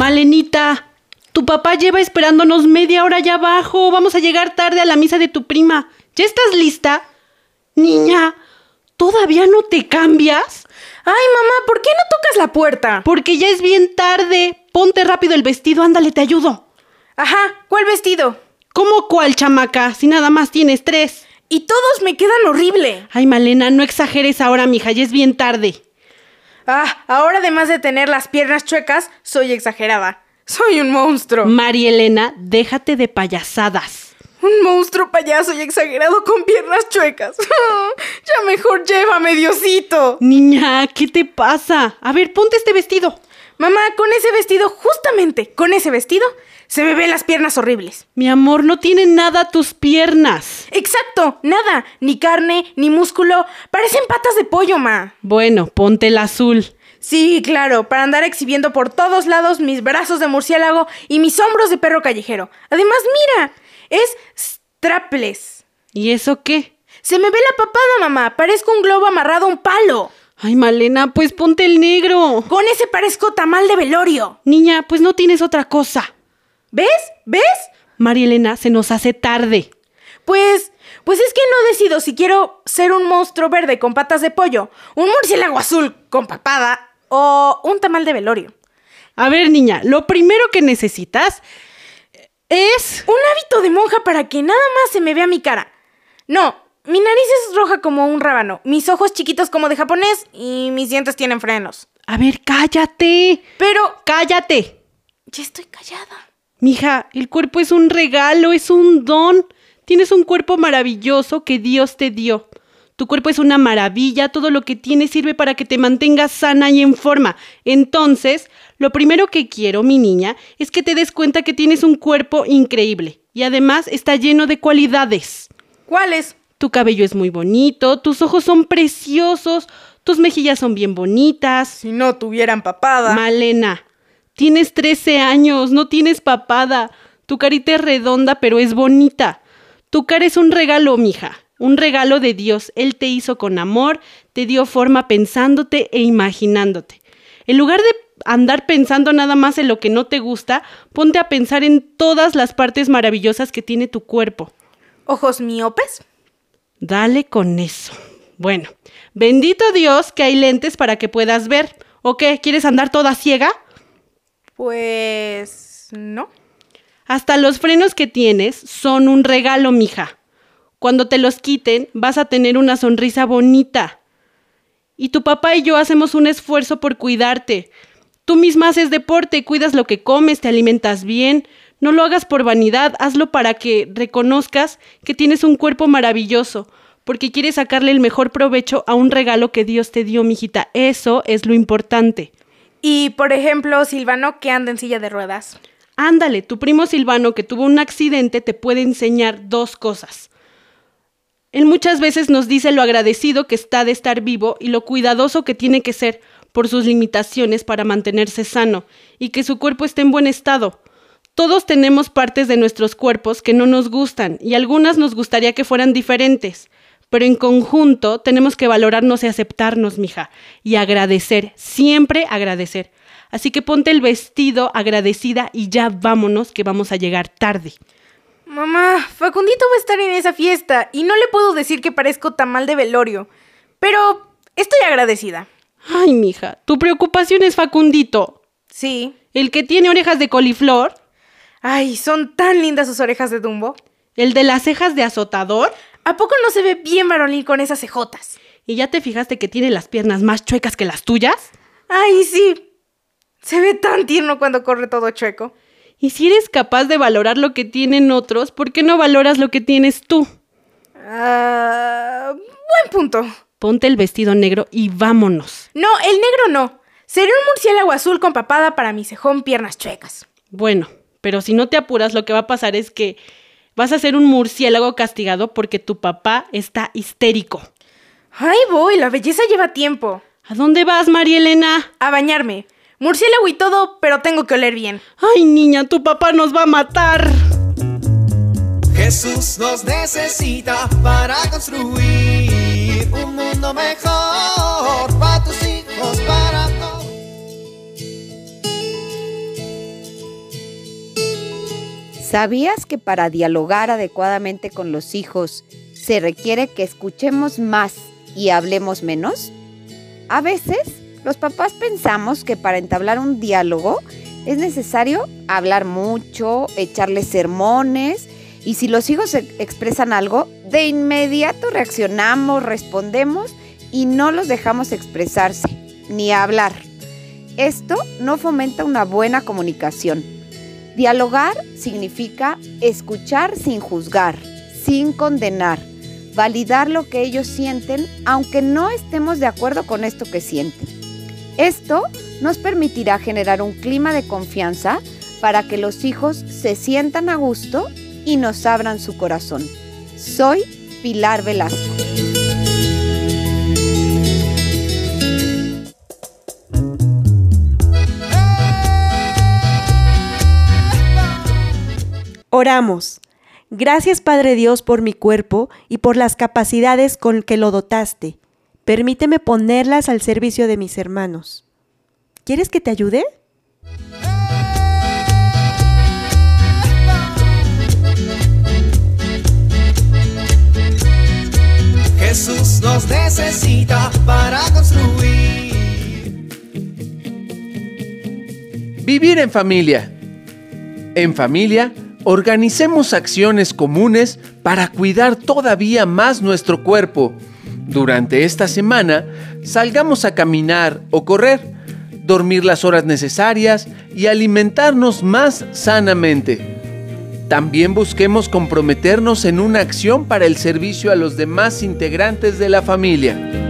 Malenita, tu papá lleva esperándonos media hora allá abajo. Vamos a llegar tarde a la misa de tu prima. ¿Ya estás lista? Niña, ¿todavía no te cambias? Ay, mamá, ¿por qué no tocas la puerta? Porque ya es bien tarde. Ponte rápido el vestido, ándale, te ayudo. Ajá, ¿cuál vestido? ¿Cómo cuál, chamaca? Si nada más tienes tres. Y todos me quedan horrible. Ay, Malena, no exageres ahora, mija, ya es bien tarde. Ah, ahora además de tener las piernas chuecas, soy exagerada. Soy un monstruo. María Elena, déjate de payasadas. Un monstruo payaso y exagerado con piernas chuecas. ya mejor llévame, Diosito. Niña, ¿qué te pasa? A ver, ponte este vestido. Mamá, con ese vestido, justamente con ese vestido, se me ven las piernas horribles. Mi amor, no tiene nada tus piernas. Exacto, nada. Ni carne, ni músculo. Parecen patas de pollo, ma. Bueno, ponte el azul. Sí, claro, para andar exhibiendo por todos lados mis brazos de murciélago y mis hombros de perro callejero. Además, mira, es strapless. ¿Y eso qué? Se me ve la papada, mamá. Parezco un globo amarrado a un palo. Ay, Malena, pues ponte el negro. Con ese parezco tamal de velorio. Niña, pues no tienes otra cosa. ¿Ves? ¿Ves? María Elena, se nos hace tarde. Pues, pues es que no decido si quiero ser un monstruo verde con patas de pollo, un murciélago azul con papada o un tamal de velorio. A ver, niña, lo primero que necesitas es... Un hábito de monja para que nada más se me vea mi cara. No, mi nariz es roja como un rábano, mis ojos chiquitos como de japonés y mis dientes tienen frenos. A ver, cállate. Pero, Cállate. ya estoy callada. Mija, el cuerpo es un regalo, es un don. Tienes un cuerpo maravilloso que Dios te dio. Tu cuerpo es una maravilla, todo lo que tienes sirve para que te mantengas sana y en forma. Entonces, lo primero que quiero, mi niña, es que te des cuenta que tienes un cuerpo increíble y además está lleno de cualidades. ¿Cuáles? Tu cabello es muy bonito, tus ojos son preciosos, tus mejillas son bien bonitas. Si no tuvieran papada. Malena, tienes 13 años, no tienes papada. Tu carita es redonda, pero es bonita. Tu cara es un regalo, mija. Un regalo de Dios. Él te hizo con amor, te dio forma pensándote e imaginándote. En lugar de andar pensando nada más en lo que no te gusta, ponte a pensar en todas las partes maravillosas que tiene tu cuerpo. ¿Ojos miopes? Dale con eso. Bueno, bendito Dios que hay lentes para que puedas ver. ¿O qué? ¿Quieres andar toda ciega? Pues... no. Hasta los frenos que tienes son un regalo, mija. Cuando te los quiten, vas a tener una sonrisa bonita. Y tu papá y yo hacemos un esfuerzo por cuidarte. Tú misma haces deporte, cuidas lo que comes, te alimentas bien. No lo hagas por vanidad, hazlo para que reconozcas que tienes un cuerpo maravilloso, porque quieres sacarle el mejor provecho a un regalo que Dios te dio, mijita. Eso es lo importante. Y, por ejemplo, Silvano que anda en silla de ruedas. Ándale, tu primo Silvano que tuvo un accidente te puede enseñar dos cosas. Él muchas veces nos dice lo agradecido que está de estar vivo y lo cuidadoso que tiene que ser por sus limitaciones para mantenerse sano y que su cuerpo esté en buen estado. Todos tenemos partes de nuestros cuerpos que no nos gustan y algunas nos gustaría que fueran diferentes, pero en conjunto tenemos que valorarnos y aceptarnos, mija, y agradecer, siempre agradecer. Así que ponte el vestido agradecida y ya vámonos que vamos a llegar tarde. Mamá, Facundito va a estar en esa fiesta y no le puedo decir que parezco tamal de velorio. Pero estoy agradecida. Ay, mija, tu preocupación es Facundito, Sí. el que tiene orejas de coliflor. Ay, son tan lindas sus orejas de Dumbo. ¿El de las cejas de azotador? ¿A poco no se ve bien varonil con esas cejotas? ¿Y ya te fijaste que tiene las piernas más chuecas que las tuyas? Ay, sí. Se ve tan tierno cuando corre todo chueco. Y si eres capaz de valorar lo que tienen otros, ¿por qué no valoras lo que tienes tú? Ah, buen punto. Ponte el vestido negro y vámonos. No, el negro no. Sería un murciélago azul con papada para mi cejón piernas chuecas. Bueno, pero si no te apuras, lo que va a pasar es que vas a ser un murciélago castigado porque tu papá está histérico. Ay, voy, la belleza lleva tiempo. ¿A dónde vas, María Elena? A bañarme. Murciélago y todo, pero tengo que oler bien. Ay, niña, tu papá nos va a matar. Jesús nos necesita para construir un mundo mejor para tus hijos, para todos. ¿Sabías que para dialogar adecuadamente con los hijos se requiere que escuchemos más y hablemos menos? A veces, los papás pensamos que para entablar un diálogo es necesario hablar mucho, echarles sermones y si los hijos expresan algo, de inmediato reaccionamos, respondemos y no los dejamos expresarse ni hablar. Esto no fomenta una buena comunicación. Dialogar significa escuchar sin juzgar, sin condenar, validar lo que ellos sienten aunque no estemos de acuerdo con esto que sienten. Esto nos permitirá generar un clima de confianza para que los hijos se sientan a gusto y nos abran su corazón. Soy Pilar Velasco. Oramos. Gracias Padre Dios por mi cuerpo y por las capacidades con que lo dotaste. Permíteme ponerlas al servicio de mis hermanos. ¿Quieres que te ayude? Jesús nos necesita para construir. Vivir en familia. En familia, organicemos acciones comunes para cuidar todavía más nuestro cuerpo. Durante esta semana, salgamos a caminar o correr, dormir las horas necesarias y alimentarnos más sanamente. También busquemos comprometernos en una acción para el servicio a los demás integrantes de la familia.